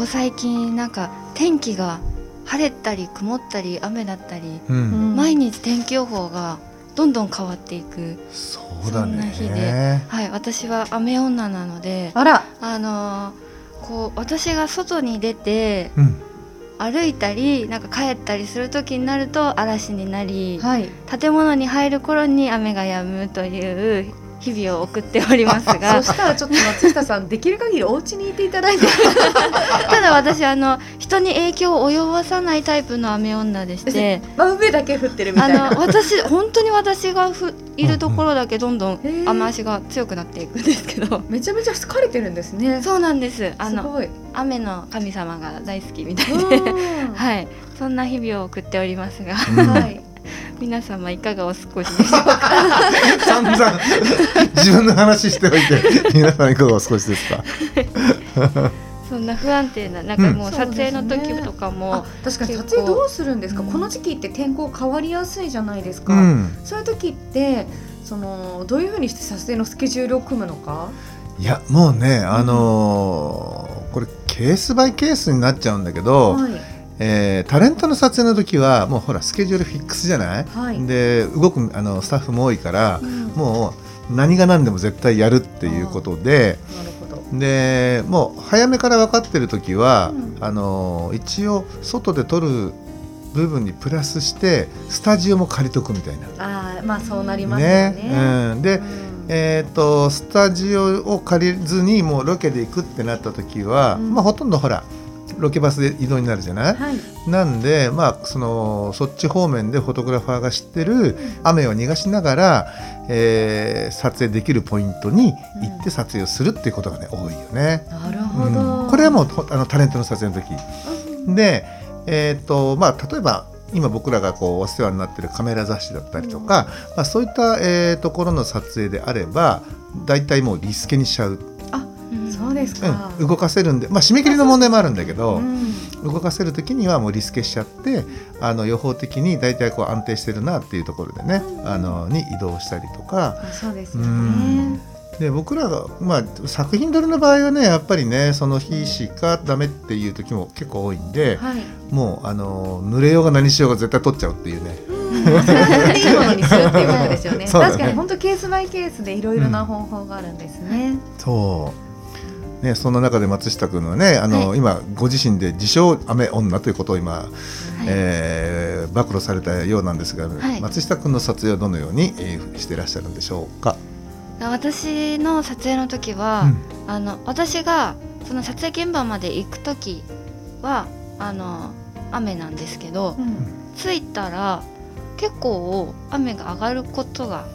ここ最近なんか天気が晴れたり曇ったり雨だったり、うん、毎日天気予報がどんどん変わっていくそうだそんな日で。ねはい私は雨女なのであら。あのーこう私が外に出てうん。歩いたりなんか帰ったりする時になると嵐になり、はい。建物に入る頃に雨が止むという日々を送っておりますがそしたらちょっと松下さんできる限りお家にいていただいて。ただ私あの人に影響を及ぼさないタイプの雨女でして。真上だけ降ってるみあたいな。の私本当に私がふいるところだけどんどん雨足が強くなっていくんですけど。めちゃめちゃ疲れてるんですね。そうなんです。あの雨の神様が大好きみたいうん。で はい。そんな日々を送っておりますが。うんはい皆様いかがお過ごしでしょうか？散々。自分の話しておいて皆さんいかがお過ごしですか？そんな不安定ななんかもううん撮影の時とかも、あ確かに撮影どうするんですか？うん。この時期って天候変わりやすいじゃないですか、うん。そういう時ってそのどういうふうにして撮影のスケジュールを組むのか？いやもうねあのーこれケースバイケースになっちゃうんだけど、はいえータレントの撮影の時はもうほらスケジュールフィックスじゃない、はい。で動くあのスタッフも多いからう、ん。もう何が何でも絶対やるっていうことで、ほど。でもう早めから分かってる時は、うん。あの一応外で撮る部分にプラスしてスタジオも借りとくみたいな。ああまあそうなりますよね。うん、で、うん。えー、とスタジオを借りずにもうロケで行くってなった時は、うん。まあ、ほとんどほらロケバスで移動になるじゃない、はい。なんで、まあ、そのそっち方面でフォトグラファーが知ってる雨を逃がしながら、えー撮影できるポイントに行って撮影をするっていうことがね多いよね。なるほど、うん。これはもうほあのタレントの撮影の時。で、えーとまあ、例えば今僕らがこうお世話になってるカメラ雑誌だったりとか、まあ、そういった、えーところの撮影であれば大体もうリスケにしちゃう、うんそうですか、うん、動かせるんで、まあ、締め切りの問題もあるんだけど、うん。動かせる時にはもうリスケしちゃってあの予報的に大体こう安定してるなっていうところでね、あのに移動したりとか。あそうですようねん。で僕らが、まあ、作品撮りの場合はねやっぱりねその日しかダメっていう時も結構多いんで、はい。もうあの濡れようが何しようが絶対撮っちゃうっていうね。いいものにするっていうことですよね。ね。確かに本当ケースバイケースでいろいろな方法があるんですね、そうね、そんな中で松下君はねあの、は今ご自身で自称雨女ということを今、はい。えー暴露されたようなんですが、はい。松下君の撮影はどのように、えーしていらっしゃるんでしょうか？私の撮影の時は、あの私がその撮影現場まで行く時はあの雨なんですけど、着いたら結構雨が上がることが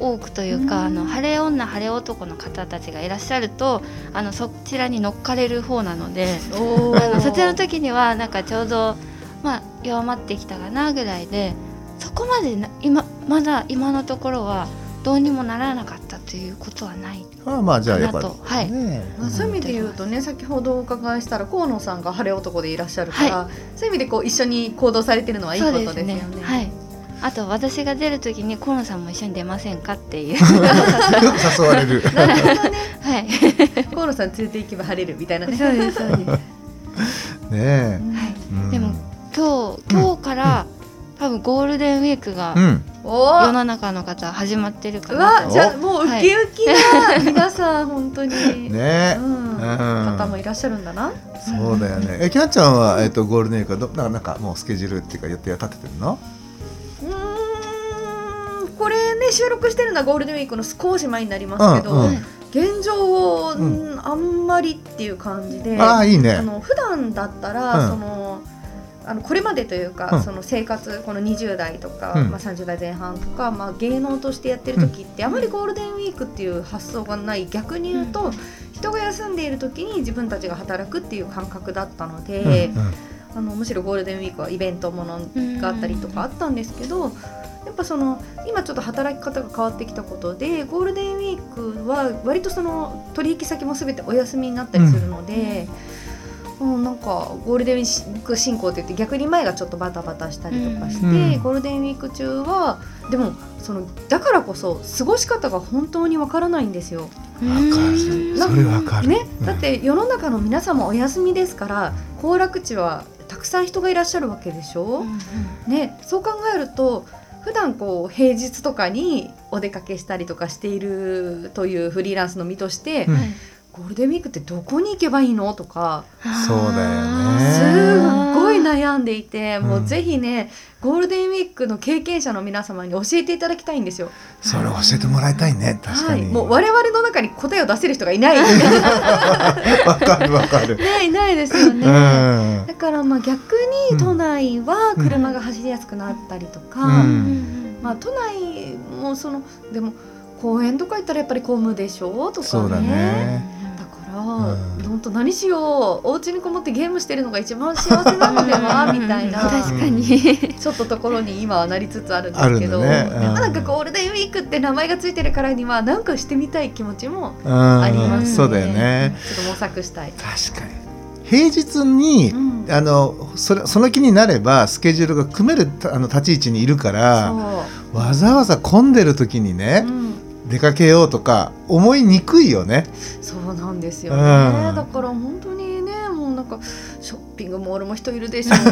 お多くというか、うん。あの晴れ女晴れ男の方たちがいらっしゃるとあのそちらに乗っかれる方なのでおあの撮影の時にはなんかちょうど、まあ、弱まってきたかなぐらいでそこまでな今まだ今のところはどうにもならなかったということはない。ああまあじゃあやっぱかなと。はい。ね。まあ、そういう意味で言うとね先ほどお伺いしたら河野さんが晴れ男でいらっしゃるから、そういう意味でこう一緒に行動されてるのはいいことですよね。はい。あと私が出る時に河野さんも一緒に出ませんかっていう。よく誘われる。はい。河野さん連れて行けば晴れるみたいなね。そうですそうです。ねえ。うんでも今日今日から、多分ゴールデンウィークがうん。お世の中の方始まってるかうなと。わじゃあもうウキウキな、皆さん本当に。ねうえ。ん、方もいらっしゃるんだな。そうだよね。え、キャンちゃんは、えっと、ゴールデンウィークはど、なんか、なんかもうスケジュールっていうか、予定は立ててるの？れね収録してるのはゴールデンウィークの少し前になりますけど、うんうん。現状、んあんまりっていう感じでああいいね。あの普段だったら、うん。そのあのこれまでというか、うん。その生活この20代とか、うん。まあ、30代前半とか、まあ、芸能としてやってる時って、あまりゴールデンウィークっていう発想がない。逆に言うと、人が休んでいる時に自分たちが働くっていう感覚だったので、あのむしろゴールデンウィークはイベントものがあったりとかあったんですけど、やっぱその今ちょっと働き方が変わってきたことでゴールデンウィークは割とその取引先も全てお休みになったりするので。うん、なんかゴールデンウィーク進行って言って逆に前がちょっとバタバタしたりとかして、うん。ゴールデンウィーク中はでもそのだからこそ過ごし方が本当にわからないんですよ。わかる。それわかる。ね、うん。だって世の中の皆様お休みですから行楽地はたくさん人がいらっしゃるわけでしょ、ね、そう考えると普段こう平日とかにお出かけしたりとかしているというフリーランスの身として、うん。ゴールデンウィークってどこに行けばいいのとかそうだよすねい悩んでいて、もううんぜひねゴールデンウィークの経験者の皆様に教えていただきたいんですよ。それ教えてもらいたいね確かはい、に。もう我々の中に答えを出せる人がいない。わかるわかる。ねいないですようね。ん。だからまあ逆に都内は車が走りやすくなったりとか、うん。まあ都内もそのでも公園とか行ったらやっぱり混むでしょとかね。そうだねだから、うん。本当何しよう。お家にこもってゲームしてるのが一番幸せなのでは？みたいな。確かに。ちょっとところに今はなりつつあるんですけど、ねうんまあなんかゴールデンウィークって名前がついてるからにはなんかしてみたい気持ちもうん。ありますね。そうだよね。ちょっと模索したい。確かに。平日にうん。あのそれその気になればスケジュールが組めるたあの立ち位置にいるからそわざわざ混んでる時にう、ねう、ん。出かけようとか思いにくいよね。そうなんですよね、うんだから本当にねもうなんかショッピングモールも人いるでしょうし、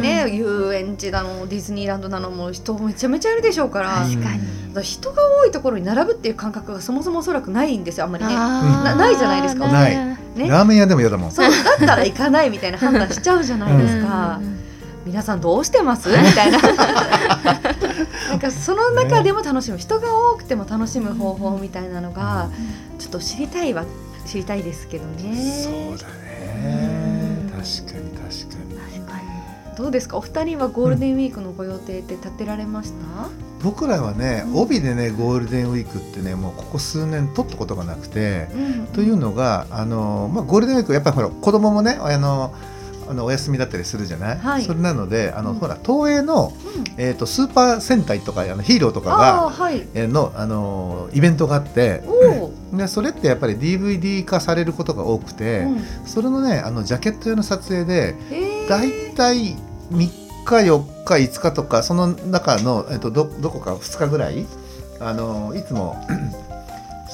ね、遊園地だのディズニーランドなのも人めちゃめちゃいるでしょうから確かにだから人が多いところに並ぶっていう感覚がそもそもおそらくないんですよあんまりね。なないじゃないですかないねラーメン屋でも嫌だもん。そうだったら行かないみたいな判断しちゃうじゃないですか。皆さんどうしてますみたいななんかその中でも楽しむ人が多くても楽しむ方法みたいなのがちょっと知りたいは知りたいですけどねそうだね。確かに確かに。どうですか？お二人はゴールデンウィークのご予定って立てられました、僕らはねうん帯でねゴールデンウィークってねもうここ数年取ったことがなくて。うんというのがあの、まあ、ゴールデンウィークやっぱりほら子供もねあのあのお休みだったりするじゃない、はい。それなのであの、うん。ほら東映の、うん。えー、とスーパー戦隊とかあのヒーローとかがはい。えーのあのイベントがあってでそれってやっぱり DVD 化されることが多くて、うん、それのねあのジャケット用の撮影でえー。だいたい3日4日5日とかその中の、えっと、どどこか2日ぐらいあのいつも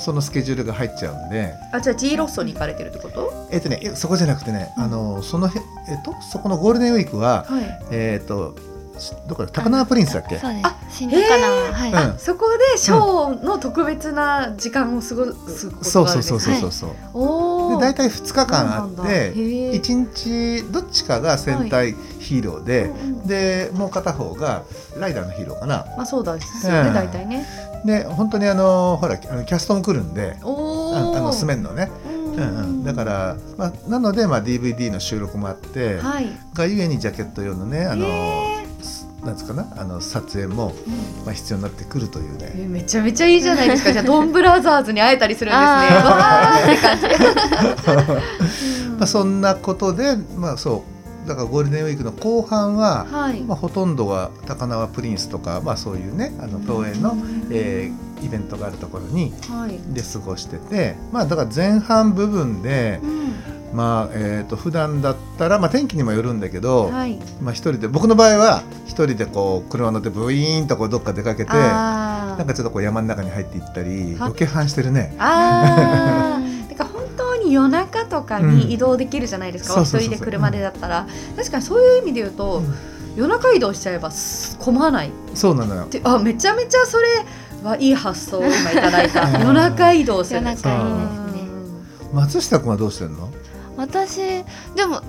そのスケジュールが入っちゃうんで。あじゃあ G ロッソに行かれてるってこと？えっとね、えそこじゃなくてね、うん。あのそのへえっとそこのゴールデンウィークははい。えっとしどこだ？高輪プリンスだっけ？そうです。あ新高輪はい、うん。そこでショーの特別な時間を過ごすことそうがあるんですね。そうそうそうそうそう。おおで大体2日間あって1 1日どっちかが戦隊ヒーローで、でもう片方がライダーのヒーローかな。まあそうだ。ですよね、うん。大体ねで本当にあのほらキャストも来るんで、ああのスメンのね。うん。うんうん、だから、まあ、なので、まあ、DVD の収録もあって、はい。がゆえにジャケット用のねあの、へなんつうかなあの撮影も、まあ、必要になってくるというね。えめちゃめちゃいいじゃないですか。じゃあドンブラザーズに会えたりするんですね。わーって感じ。まあ、そんなことで、まあ、そうだからゴールデンウィークの後半は、はい。まあ、ほとんどは高輪プリンスとか、まあ、そういうねあの東映の、えーイベントがあるところにはい。で過ごしてて、まあ、だから前半部分で、まあえー、と普段だったら、まあ、天気にもよるんだけど、はい。まあ、一人で僕の場合は一人でこう車乗ってブイーンとこうどっか出かけてあなんかちょっとこう山の中に入っていったりはロケハンしてるね。に夜中とかに移動できるじゃないですか、うんお一人で車でだったら、確かにそういう意味で言うと、うん。夜中移動しちゃえばす混まない。っそうなのよ。てあめちゃめちゃそれはいい発想を今いただいた。う ん夜中移動する。夜中いいですね。松下君はどうしてんの？私でも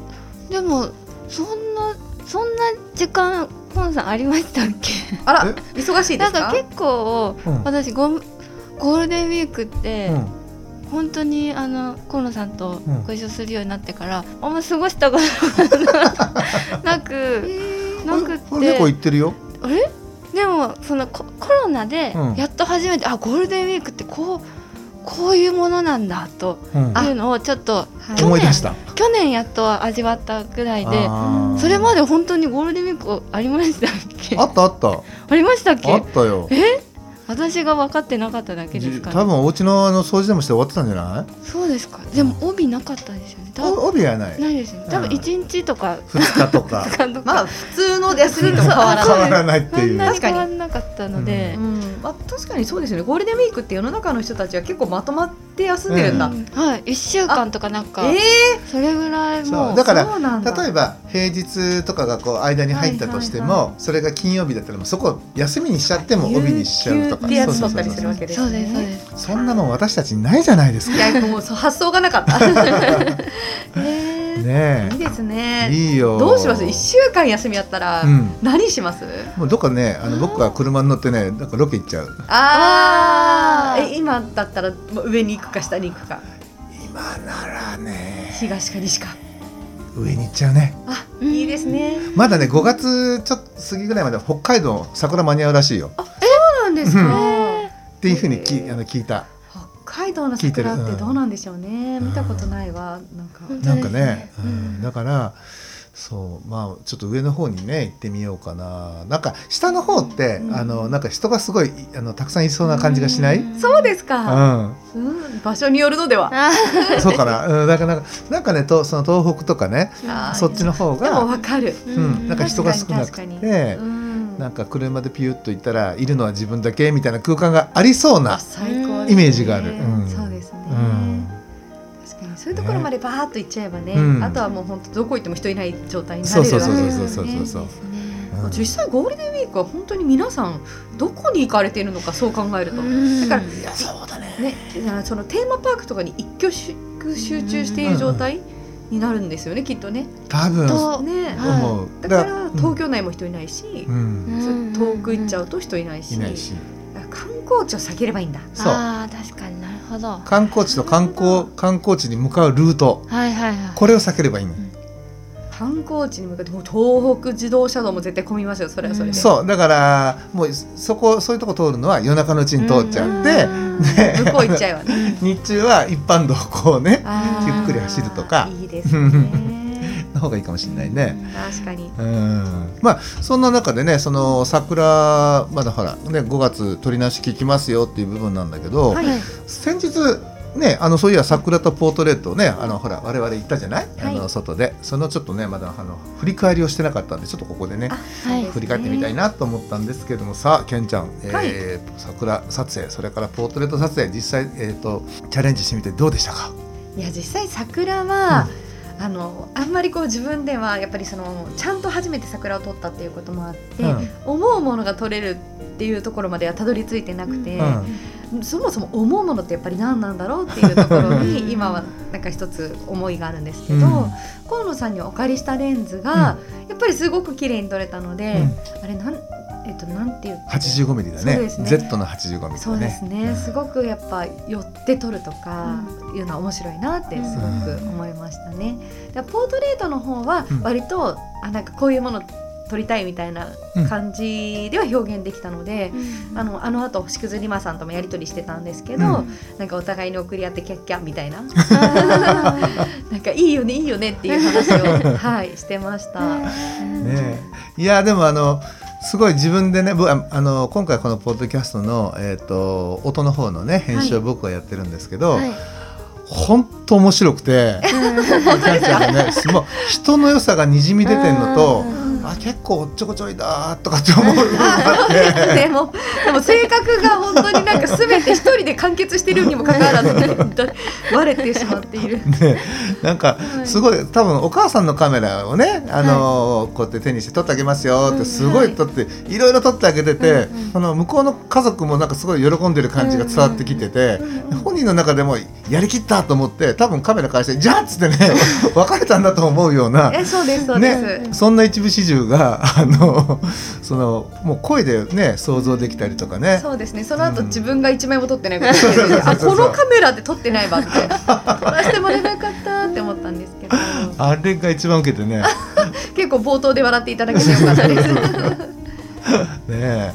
でもそんなそんな時間河野さんありましたっけ？あら忙しいですか？なんか結構、うん。私ゴゴールデンウィークって、うん本当にあの河野さんとうん。ご一緒するようになってから、あんま過ごしたことが なくなくって。これ結構行ってるよ。あれ？でもそのココロナでうん。やっと初めて、あゴールデンウィークってこうこういうものなんだとうん。いうのをちょっとはい去年思い出した。去年やっと味わったぐらいでそれまで本当にゴールデンウィークありましたっけ？あったあった。ありましたっけ？あったよ。え？私が分かってなかっただけですかね多分お家のあの掃除でもして終わってたんじゃない？そうですか。でも帯なかったですよね。多分お帯はない。ないですね。多分うん。一日とか。2 日とか。まあ普通の休みと変わらない。変わらないっていう。そんなに確かに。変わんなかったので。う、ん。まあ、確かにそうですよね。ゴールデンウィークって世の中の人たちは結構まとまって休んでるんだ、うん。はい。1週間とかなんかえそれぐらいそもう。う。だからそうなんだ。例えば平日とかがこう間に入ったとしても、はいはい。それが金曜日だったらもうそこ休みにしちゃっても帯にしちゃうとか有給ってやつ取ったりするわけですそうねですそうです。そんなもん私たちにないじゃないですか。いやもうそう発想がなかった。え。ーねいいですえね。いいよ。どうします？一週間休みあったらうん。何します、もうどっかねあの僕は車に乗ってねなんかロケ行っちゃう。ああえ今だったら上に行くか下に行くか。今ならね。東か西か。上に行っちゃうね。あうんいいですね。まだね5月ちょっと過ぎぐらいまで北海道桜間に合うらしいよ。そうなんですか、っていうふうにきあの聞いた。北海道の聞いてる。桜ってどうなんでしょうね、うん見たことないわ。なんか、うん。なんかね、そうん、だからそうまあちょっと上の方にね行ってみようかな。なんか下の方って、うん。あのなんか人がすごいあのたくさんいそうな感じがしない、うん。そうですうか、ん、うん、場所によるのでは。あそうかな、うん、だからなんかなんかねとその東北とかねそっちの方でもが、わかる、ーうん、なんか人が少なくてうん、なんか車でピュッと行ったらいるのは自分だけみたいな空間がありそうなイメージがある。うん。そうですね、うん。確かに。そういうところまでバーッと行っちゃえばね、うん。あとはもう本当どこ行っても人いない状態になるそうそうそうわけですよね実際ゴールデンウィークは本当に皆さんどこに行かれているのかそう考えると、うん。だからそうだね。ね、そのテーマパークとかに一挙集集中している状態になるんですよね、きっとね。多分。とね、はい。だからうん。東京内も人いないし、うん。遠く行っちゃうと人いないし、いないし。観光地を避ければいいんだ。そう。ああ確かになるほど。は観光地と観光観光地に向かうルート。いはいはい。これを避ければいいの、観光地に向かってもう東北自動車道も絶対混みますよそれはそれで。そうだからもうそこそういうとこ通るのは夜中のうちに通っちゃって、うんで向こう行っちゃうわね。日中は一般道をこうねゆっくり走るとかいいですね。の方がいいかもしれないね。確かに。うんまあそんな中でねその桜まだほらね5月取り直し聞きますよっていう部分なんだけど、はい先日ねあのそういや桜とポートレートをねあのほら我々行ったじゃない、はい。あの外で。そのちょっとねまだあの振り返りをしてなかったんでちょっとここでねあはい。振り返ってみたいなと思ったんですけども。さあケンちゃん、はい。えー桜撮影それからポートレート撮影実際、えー、とチャレンジしてみてどうでしたか？いや実際桜は、あのあんまりこう自分ではやっぱりそのちゃんと初めて桜を撮ったっていうこともあって、うん。思うものが撮れるっていうところまではたどり着いてなくて、そもそも思うものってやっぱり何なんだろうっていうところに今はなんか一つ思いがあるんですけど、うん。河野さんにお借りしたレンズが、やっぱりすごく綺麗に撮れたので、うん。あれなんえっとなんていう85ミリだね。そうですね。Z の85ミリそうですね、すごくやっぱ寄って撮るとかいうのは面白いなってすごく思いましたね。でポートレートの方はうん。割と、あなんかこういうもの撮りたいみたいな感じでは表現できたので、あのあの後星屑リマさんともやり取りしてたんですけど、うん。なんかお互いに送り合ってキャッキャみたいな。なんかいいよねいいよねっていう話を はいしてました。ねえ。いやでもあのすごい自分でね僕ああの今回このポッドキャストの、えー、と音の方のね編集を僕はやってるんですけど、はい。本当面白くてねすごい人の良さがにじみ出てんのとうんあ結構おっちょこちょいだーとかって思う。でもでも性格が本当になんか全て一人で完結してるにもかかわらず割れてしまっている。ね、なんかすごい多分お母さんのカメラをね、あのこうやって手にして撮ってあげますよってすごい撮って、いろいろ撮ってあげてて、その向こうの家族もなんかすごい喜んでる感じが伝わってきてて、本人の中でもやりきったと思って多分カメラ返して「じゃあ!」っつってね 別れたんだと思うような。えそうですそうです。ね、そんな一部始終中があのそのもう声でね想像できたりとかね。そうですね。その後、自分が一枚も撮ってないことであこのカメラで撮ってないわって撮らせてもらえばよかったって思ったんですけど。あれが一番受けてね。結構冒頭で笑っていただけてよかったです。ね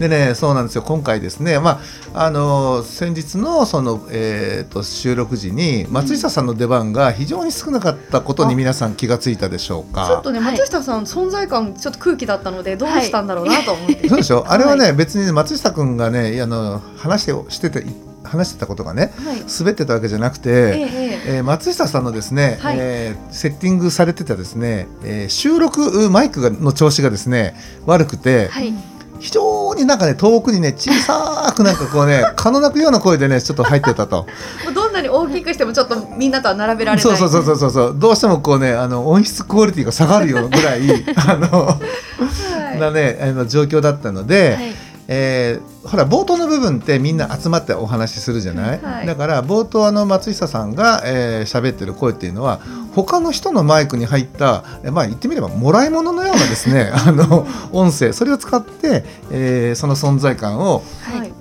でねそうなんですよ。今回ですねまああの先日のその、えーと、収録時に松下さんの出番が非常に少なかったことに皆さん気がついたでしょうか？ちょっとね松下さん、存在感ちょっと空気だったのでどうしたんだろうなと思って、はい、そうでしょ？あれはね、別に松下君がねあの話してしてて話してたことがね、はい、滑ってたわけじゃなくて、ええ。えー、松下さんのですね、はい、えー、セッティングされてたですね、えー、収録マイクがの調子がですね悪くて、はい、非常になんかね遠くにね小さくなんかこうね蚊の鳴くような声でねちょっと入ってたと。どんなに大きくしてもちょっとみんなとは並べられない。そうそうそうそうそう。どうしてもこうねあの音質クオリティが下がるようぐらいあの、はい、なねあの状況だったので、はい。えー、ほら冒頭の部分ってみんな集まってお話しするじゃない、はい、だから冒頭あの松下さんが喋、えー、ってる声っていうのは他の人のマイクに入った、まあ、言ってみればもらい物のようなですね あの音声それを使って、えー、その存在感を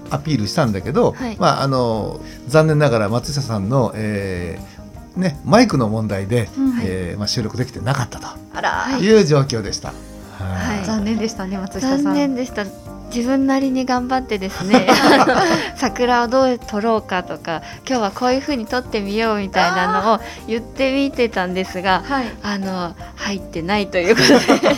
アピールしたんだけど、はい、まあ、あの残念ながら松下さんの、えーね、マイクの問題で、はい、えー、まあ、収録できてなかったという状況でした。はい、残念でしたね松下さん。残念でした自分なりに頑張ってですね 桜をどう撮ろうかとか今日はこういうふうに撮ってみようみたいなのを言ってみてたんですが、はい、あの入ってないということで。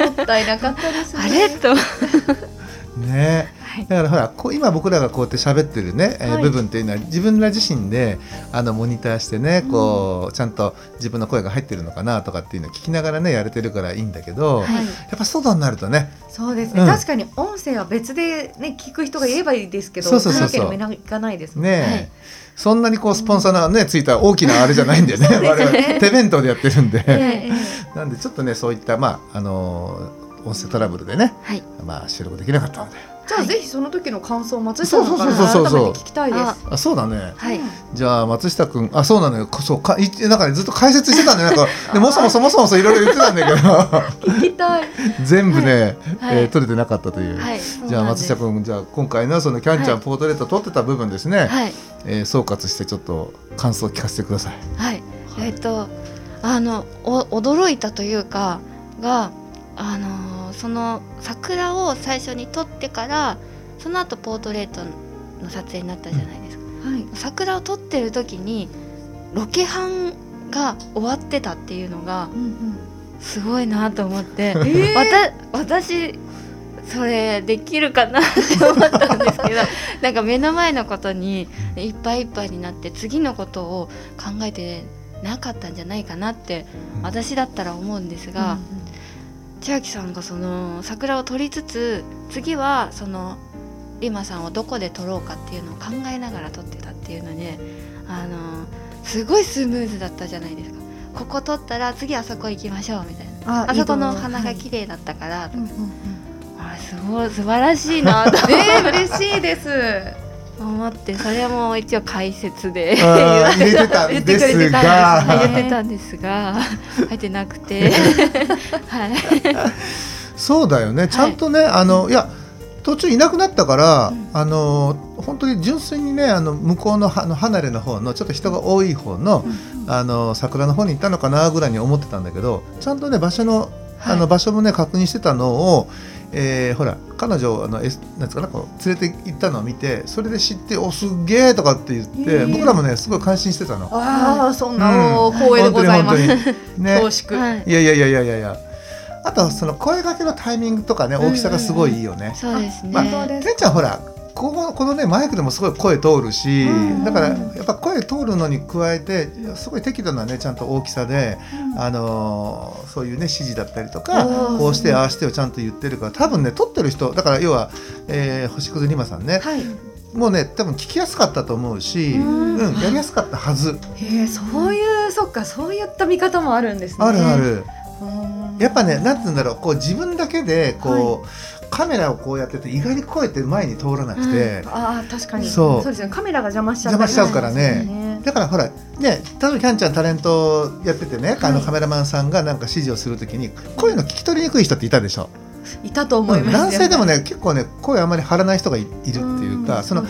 もったいなかったですね。あれ？と。ねだからほらこ今僕らがこうやって喋ってるね、えー、部分っていうのは自分ら自身であのモニターしてねこう、ちゃんと自分の声が入ってるのかなとかっていうのを聞きながらねやれてるからいいんだけど、はい、やっぱ外になるとねそうですね、うん、確かに音声は別でね聞く人が言えばいいですけどそうそうそうそう。いかないですね。ねはい。そんなにこうスポンサーのねついた大きなあれじゃないん でね。我々手弁当でやってるんで。なんでちょっとねそういったまああの音声トラブルでね、はい、まあ収録できなかったので。じゃあぜひその時の感想を松下さんから改めて聞きたいです。あそうだね。はい。じゃあ松下君あそうなのよそうかいなんか、ね、ずっと解説してたんでなんかでもそもそもそもそいろいろ言ってたんだけど聞きたい。全部ね、はい、えー、取れてなかったという。はい、じゃあ松下君じゃあ今回のそのキャンちゃんポートレート撮ってた部分ですね。はい。えー、総括してちょっと感想を聞かせてください。はい。えっ、ー、とあのお驚いたというかがあのその桜を最初に撮ってからその後ポートレートの撮影になったじゃないですか、はい、桜を撮ってる時にロケハンが終わってたっていうのがすごいなと思って、うんうんえー、私それできるかなって思ったんですけど なんか目の前のことにいっぱいいっぱいになって次のことを考えてなかったんじゃないかなって私だったら思うんですが、うんうん千秋さんがその桜を撮りつつ次はそのリマさんをどこで撮ろうかっていうのを考えながら撮ってたっていうのであのすごいスムーズだったじゃないですか。ここ撮ったら次あそこ行きましょうみたいな。あそこの花が綺麗だったから、はい、あすごい素晴らしいなと、えー、嬉しいです思ってそれも一応解説で 言ってたんですが。言ってたんです。が入ってなくて。はい。そうだよね。ちゃんとね、はい、あのいや途中いなくなったから、うん、あの本当に純粋にねあの向こうの離れの方のちょっと人が多い方のうん、あの桜の方に行ったのかなぐらいに思ってたんだけどちゃんとね場所のあの場所もね確認してたのをえー、ほら彼女あのえなんつかなこう連れて行ったのを見てそれで知って「おすげえ!」とかって言って、えー、僕らもねすごい感心してたの。ああそんな、うん、光栄でございます。ね、恐縮、はい、いやいやいやいやいやいや。あとその声掛けのタイミングとかね大きさがすごいいいよね。うんうん、そうですね。まあ、てんちゃんほらこここのねマイクでもすごい声通るし、だからやっぱ声通るのに加えてすごい適度なねちゃんと大きさで、あのー、そういうね指示だったりとかこうしてああしてをちゃんと言ってるから多分ね撮ってる人だから要は、えー、星屑リマさんね、はい、もうね多分聞きやすかったと思うし、うん、やりやすかったはず。へえそういうそっかそういった見方もあるんですね。あるある。やっぱねなんて言うんだろうこう自分だけでこう、はいカメラをこうやってて意外に声って前に通らなくて、うん、あ確かに。そう。ですね。カメラが邪魔しちゃう、邪魔しちゃうからね、だからほらね、例えばキャンちゃんタレントやっててね、あのカメラマンさんがなんか指示をするときに声の聞き取りにくい人っていたでしょ。いたと思います、男性でもね結構ね声あまり張らない人がいるっていうか、その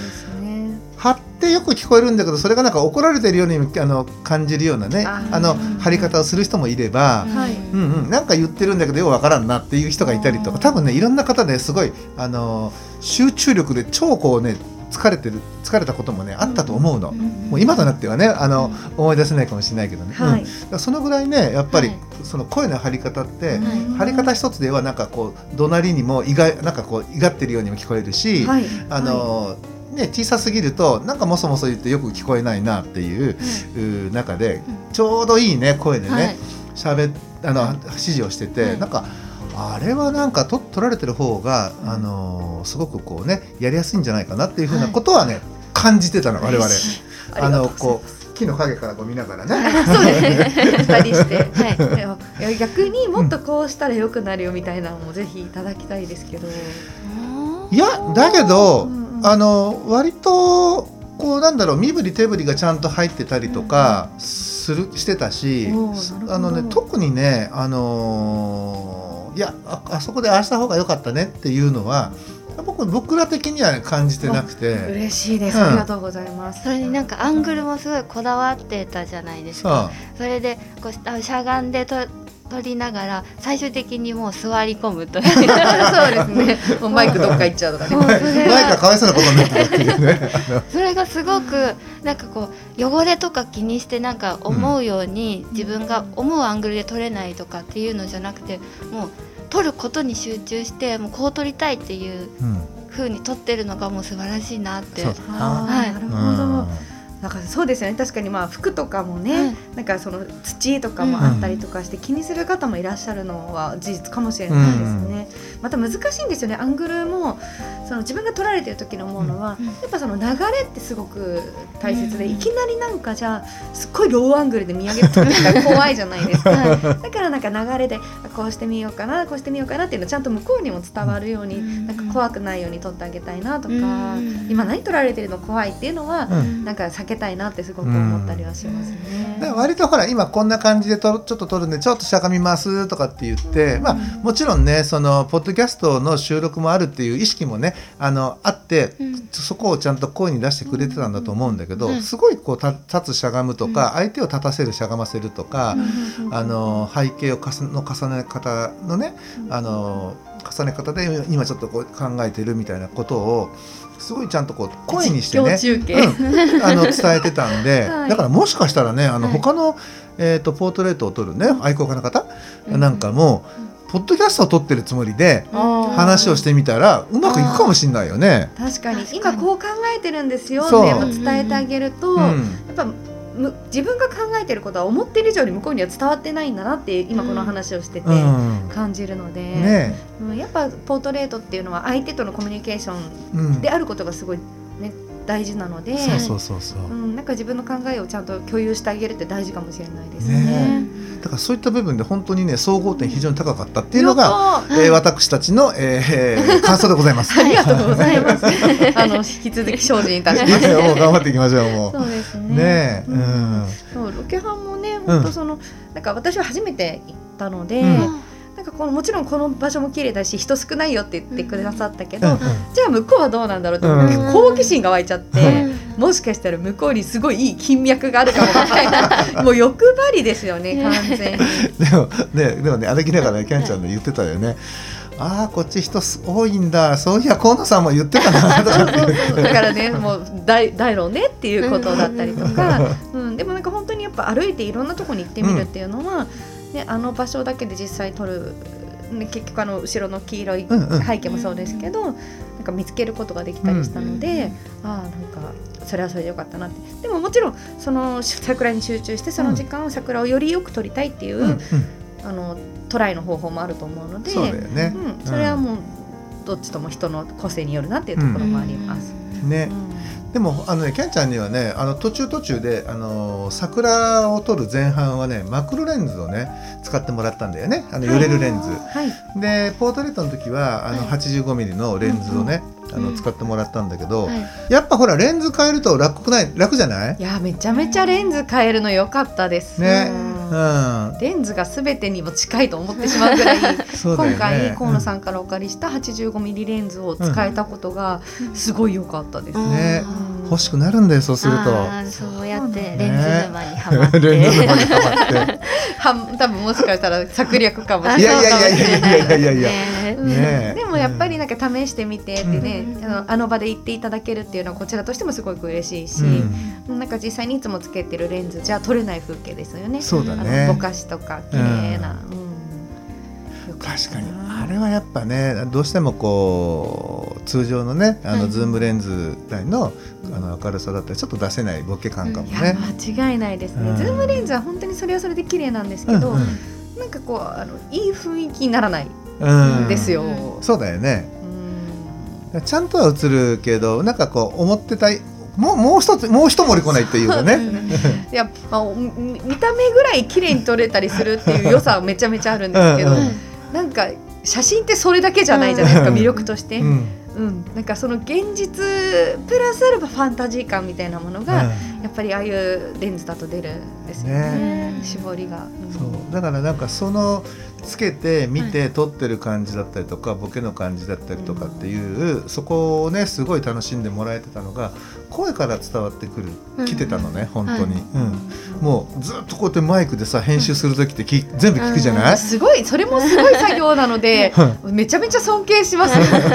張ってよく聞こえるんだけどそれがなんか怒られてるようにあの感じるようなねあの張り方をする人もいれば、うんうん、なんか言ってるんだけどよくわからんなっていう人がいたりとか多分ねいろんな方ですごいあの集中力で超こうね疲れてる疲れたこともねあったと思うの、もう今となってはねあの、思い出せないかもしれないけどね、はい。うん、そのぐらいねやっぱり、その声の張り方って、張り方一つではなんかこう怒鳴りにも意外なんかこういがってるようにも聞こえるし、あの、ね、小さすぎるとなんかもそもそ言ってよく聞こえないなっていう、中でちょうどいいね声でね喋、あの指示をしてて、なんか。あれはなんかと取られてる方が、あのー、すごくこうねやりやすいんじゃないかなっていうふうなことはね、はい、感じてたの我々。あのこう木の陰からこう見ながらね。そうですね。二人して、はい。いや逆にもっとこうしたらよくなるよみたいなのもぜひいただきたいですけど。いやだけど、あの割とこうなんだろう身振り手振りがちゃんと入ってたりとかする、してたし、あのね特にねあのーいやああそこでああした方が良かったねっていうのは僕僕ら的には感じてなくて。嬉しいです、うん、ありがとうございます。それになんかアングルもすごいこだわってたじゃないですか。それでこうしゃがんでと取りながら最終的にもう座り込むという。そうですね。もうマイクどっか行っちゃうとかね。マイクがかわいそうなことになってたっていうね。それがすごくなんかこう汚れとか気にしてなんか思うように自分が思うアングルで撮れないとかっていうのじゃなくてもう撮ることに集中してもうこう撮りたいっていうふうに撮ってるのがもう素晴らしいなって。はい、なるほどなんかそうですよね。確かにまあ服とかもね、はい、なんかその土とかもあったりとかして気にする方もいらっしゃるのは事実かもしれないですね、うん、また難しいんですよね。アングルもその自分が撮られてる時の思うのは、うん、やっぱその流れってすごく大切で、うん、いきなりなんかじゃあすっごいローアングルで見上げるとか怖いじゃないですか。だからなんか流れでこうしてみようかなこうしてみようかなっていうのちゃんと向こうにも伝わるように、なんか怖くないように撮ってあげたいなとか、今何撮られてるの怖いっていうのは、なんか避けたいなってすごく思ったりはしますね。割とほら今こんな感じでとちょっと撮るんでちょっとしゃがみますとかって言って、まあもちろんねそのポッドキャストの収録もあるっていう意識もねあのあって、そこをちゃんと声に出してくれてたんだと思うんだけど、すごいこう立つしゃがむとか、相手を立たせるしゃがませるとか、あの背景をかすの重ね方のねあの重ね方で今ちょっとこう考えてるみたいなことをすごいちゃんとこう声にしてね、うん、あの伝えてたんで、はい、だからもしかしたらねあの他の、えーと、ポートレートを撮るね愛好家の方なんかも、ポッドキャストを撮ってるつもりで話をしてみたらうまくいくかもしれないよね。確かに。今こう考えてるんですよ。って伝えてあげると、うん、やっぱ自分が考えてることは思ってる以上に向こうには伝わってないんだなって今この話をしてて感じるので、うんね、やっぱポートレートっていうのは相手とのコミュニケーションであることがすごいね、大事なのでそうそうそううん、なんか自分の考えをちゃんと共有してあげるって大事かもしれないですね。ねだからそういった部分で本当にね総合点非常に高かったっていうのが、えー、私たちの、えー、感想でございます。ありがとうございます。あの引き続き精進いたします。頑張っていきましょうもう。そうですね。ねうん。そうロケハンもね本当その、うん、なんか私は初めて行ったので。うんなんかこのもちろんこの場所も綺麗だし人少ないよって言ってくださったけど、うん、じゃあ向こうはどうなんだろうって、うん、好奇心が湧いちゃって、うん、もしかしたら向こうにすごいいい金脈があるかもみたいな もう欲張りですよね完全に。でもねでもね歩きながらキャンちゃんの言ってたよね。ああこっち人多いんだ。そういや河野さんも言ってたな とかだからねもう大大論ねっていうことだったりとか、うん、でもなんか本当にやっぱ歩いていろんなとこに行ってみるっていうのは、ね、あの場所だけで実際撮る、ね、結局あの後ろの黄色い背景もそうですけど、うんうん、なんか見つけることができたりしたので、うん、ああなんかそれはそれでよかったなって。でももちろんその桜に集中してその時間を桜をよりよく撮りたいっていう、うんうん、あのトライの方法もあると思うのでそうね、うん、それはもうどっちとも人の個性によるなっていうところもあります。ね、でもあのねケンちゃんにはねあの途中途中であの桜を撮る前半はねマクロレンズをね使ってもらったんだよね。あの揺れるレンズ、はい、でポートレートの時はあの85ミリのレンズをね、あの使ってもらったんだけど、はい。やっぱほらレンズ変えると楽くない？楽じゃない？いやめちゃめちゃレンズ変えるの良かったです。ねうん。うんレンズがすべてにも近いと思ってしまうぐらい ね。今回河野さんからお借りした 85mm レンズを使えたことがすごい良かったです。うんね。うん欲しくなるんだよそうすると。そうやってレンズ沼にはまって、ね、まって。は多分もしかしたら策略かもしれない。いやいやいやいやいやいやね、でもやっぱりなんか試してみてってね、うん、あのあの場で言っていただけるっていうのはこちらとしてもすごく嬉しいし、うん、なんか実際にいつもつけてるレンズじゃ撮れない風景ですよね。そうだね。ぼかしとか綺麗な、うん。確かに。あれはやっぱねどうしてもこう通常のねあのはい。ズームレンズ内のあの明るさだったりちょっと出せないボケ感かもいやね。間違いないですね、うん。ズームレンズは本当にそれはそれで綺麗なんですけど、うんうん。なんかこうあのいい雰囲気にならないうんですよ。そうだよね。うん。ちゃんとは映るけどなんかこう思ってたいもうもう一つもう一盛り来ないっていうかね。いや、まあ、見た目ぐらい綺麗に撮れたりするっていう良さはめちゃめちゃあるんですけど、うんうんなんか写真ってそれだけじゃないじゃないですか、うん。魅力として、ううん。んなんかその現実プラスアルファファンタジー感みたいなものが、やっぱりああいうレンズだと出るんですよね。ね。絞りが。うん。そう。だからなんかそのつけて見て撮ってる感じだったりとかボケの感じだったりとかっていうそこをねすごい楽しんでもらえてたのが声から伝わってくる来てたのね本当に、うん。もうずっとこうやってマイクでさ編集する時ってき全部聞くじゃない、すごいそれもすごい作業なので めちゃめちゃ尊敬します。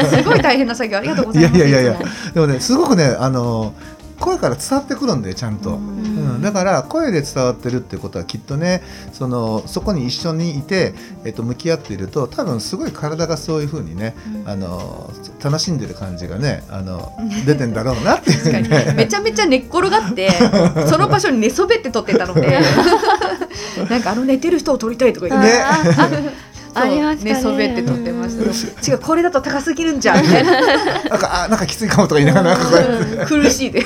すごい大変な作業ありがとうございます。いやいやいやでもねすごくねあの声から伝わってくるんだよちゃんと。うん。うん、だから声で伝わってるってことはきっとねそのそこに一緒にいて、えっと、向き合っていると多分すごい体がそういうふうにね、あの楽しんでる感じがねあの出てんだろうなっていうね。めちゃめちゃ寝っ転がって その場所に寝そべって撮ってたので。なんかあの寝てる人を撮りたいとか言って、ね ありますかね。寝そべって撮ってました、違うこれだと高すぎるんじゃんみたいななんかあなんかきついかもとか言いながらなんかこう。やってうん苦しいで い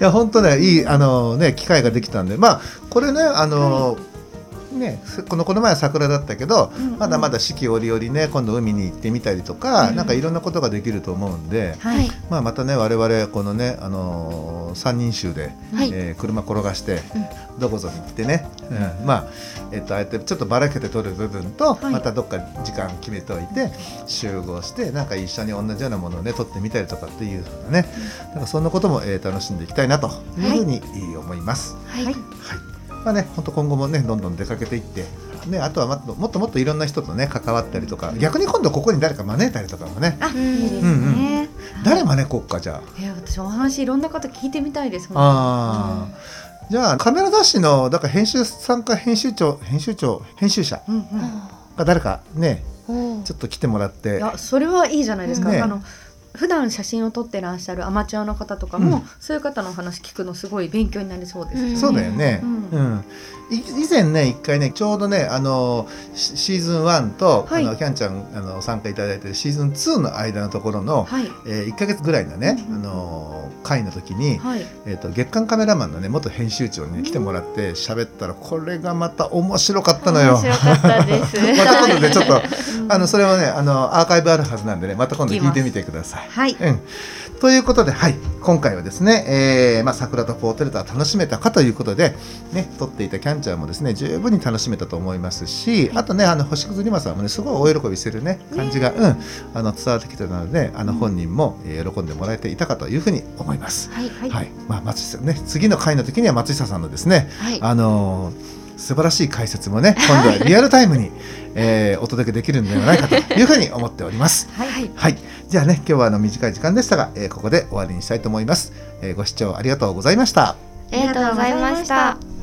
や本当ねいいあのね機会ができたんで。まあこれねあの、ね、このこの前は桜だったけど、うんうん。まだまだ四季折々ね今度海に行ってみたりとか、うん。なんかいろんなことができると思うんで、はい。まあ、またね我々このね、あのー、三人衆で、はい。えー車転がして、どこぞに行ってね、うん。まあえっとああやってちょっとばらけて撮る部分と、はい。またどっか時間決めておいて集合してなんか一緒に同じようなものをね撮ってみたりとかっていうのね、なん。かそんなことも、えー楽しんでいきたいなというふうにえー思います。はい。はいまあね、本当今後もねどんどん出かけていって、ね、あとはもっともっともっといろんな人とね関わったりとか逆に今度ここに誰か招いたりとかもね。あうん。いいですうんね、誰招こうかじゃあ。いや私お話いろんな方聞いてみたいですあー。じゃあカメラ雑誌のだから編集参加編集長編集長編集者うんうん。が誰かねおーちょっと来てもらって。いやそれはいいじゃないですか、ね。あの普段写真を撮ってらっしゃるアマチュアの方とかも、うん。そういう方のお話聞くのすごい勉強になりそうです、うんそうだよね、ううん。んい以前ね一回ねちょうどねあのシシーズン1と、はい。あのキャンちゃんあの参加いただいてるシーズン2の間のところの、はい。えー、1か月ぐらいのね、うんあの会の時に、はい。えー、と月間カメラマンのね元編集長に来てもらって喋ったらこれがまた面白かったのよ。面白かったです。また今度ねちょっとうん。あのそれはねあのアーカイブあるはずなんでねまた今度聞いてみてください。はい。うん、ということで、はい、今回はですね、えーまあ、桜とポートレートは楽しめたかということで、ね、撮っていたキャンチャーもですね十分に楽しめたと思いますし、あとねあの星屑リマさんもねすごい大喜びしてるね感じが、うん、あの伝わってきてたのであの本人も、えー喜んでもらえていたかというふうに思います。はいはい。はい。まあ、松下ね次の回の時には松下さんのですね、はい。あのー素晴らしい解説もね今度はリアルタイムに、えーお届けできるんではないかというふうに思っております。はい。はい、じゃあね今日はあの短い時間でしたが、えーここで終わりにしたいと思います、えーご視聴ありがとうございました。ありがとうございました。